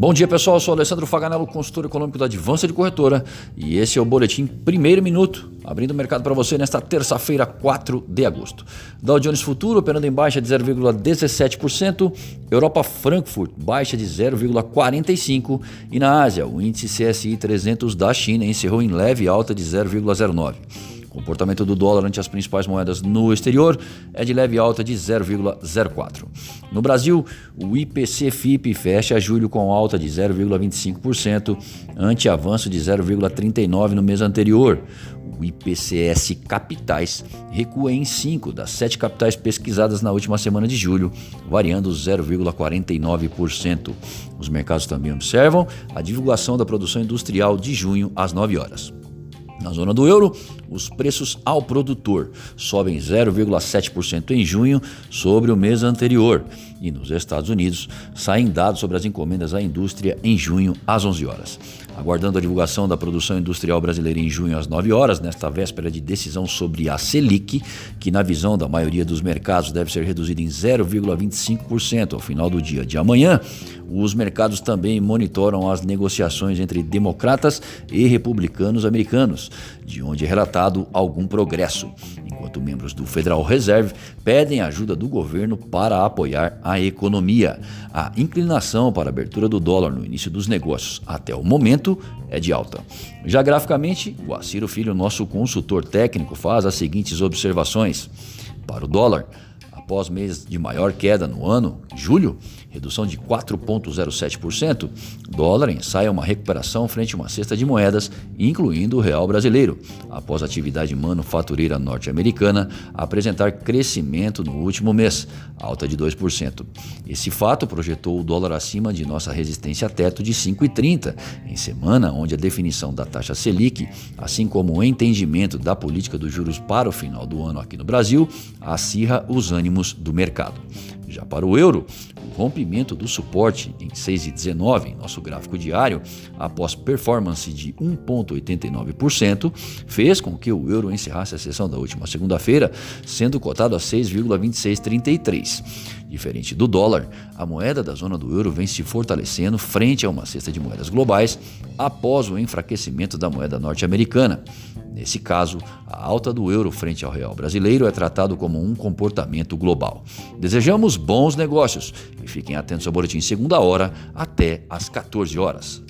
Bom dia pessoal, eu sou Alessandro Faganello, consultor econômico da Advança de Corretora e esse é o Boletim Primeiro Minuto, abrindo o mercado para você nesta terça-feira, 4 de agosto. Dow Jones Futuro operando em baixa de 0,17%, Europa Frankfurt baixa de 0,45% e na Ásia o índice CSI 300 da China encerrou em leve alta de 0,09%. O comportamento do dólar ante as principais moedas no exterior é de leve alta de 0,04. No Brasil, o IPC-FIP fecha julho com alta de 0,25%, ante avanço de 0,39% no mês anterior. O IPCS Capitais recua em 5 das 7 capitais pesquisadas na última semana de julho, variando 0,49%. Os mercados também observam a divulgação da produção industrial de junho às 9 horas. Na zona do euro, os preços ao produtor sobem 0,7% em junho sobre o mês anterior. E nos Estados Unidos, saem dados sobre as encomendas à indústria em junho às 11 horas. Aguardando a divulgação da produção industrial brasileira em junho às 9 horas, nesta véspera de decisão sobre a Selic, que na visão da maioria dos mercados deve ser reduzida em 0,25% ao final do dia de amanhã, os mercados também monitoram as negociações entre democratas e republicanos americanos, de onde é relatado algum progresso, enquanto membros do Federal Reserve pedem ajuda do governo para apoiar a economia. A inclinação para a abertura do dólar no início dos negócios até o momento é de alta. Já graficamente, o Aciro Filho, nosso consultor técnico, faz as seguintes observações. Para o dólar, após mês de maior queda no ano, julho, redução de 4,07%, dólar ensaia uma recuperação frente a uma cesta de moedas, incluindo o real brasileiro, após a atividade manufatureira norte-americana apresentar crescimento no último mês, alta de 2%. Esse fato projetou o dólar acima de nossa resistência teto de 5,30, em semana onde a definição da taxa Selic, assim como o entendimento da política dos juros para o final do ano aqui no Brasil, acirra os ânimos do mercado. Já para o euro, rompimento do suporte em 6,19 em nosso gráfico diário, após performance de 1,89%, fez com que o euro encerrasse a sessão da última segunda-feira, sendo cotado a 6,2633. Diferente do dólar, a moeda da zona do euro vem se fortalecendo frente a uma cesta de moedas globais após o enfraquecimento da moeda norte-americana. Nesse caso, a alta do euro frente ao real brasileiro é tratado como um comportamento global. Desejamos bons negócios e fiquem atentos ao boletim segunda hora até às 14 horas.